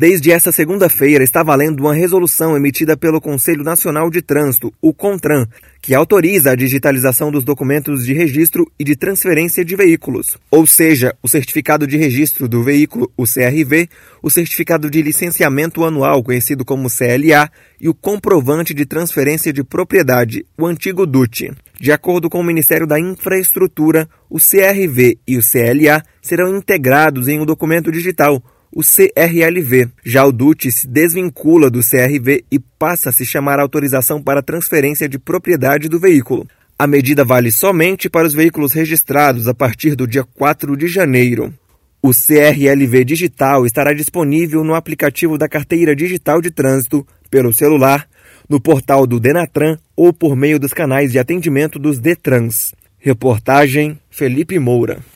Desde esta segunda-feira está valendo uma resolução emitida pelo Conselho Nacional de Trânsito, o CONTRAN, que autoriza a digitalização dos documentos de registro e de transferência de veículos, ou seja, o certificado de registro do veículo, o CRV, o certificado de licenciamento anual, conhecido como CLA, e o comprovante de transferência de propriedade, o antigo DUT. De acordo com o Ministério da Infraestrutura, o CRV e o CLA serão integrados em um documento digital o CRLV. Já o DUT se desvincula do CRV e passa a se chamar autorização para transferência de propriedade do veículo. A medida vale somente para os veículos registrados a partir do dia 4 de janeiro. O CRLV digital estará disponível no aplicativo da Carteira Digital de Trânsito, pelo celular, no portal do Denatran ou por meio dos canais de atendimento dos Detrans. Reportagem Felipe Moura.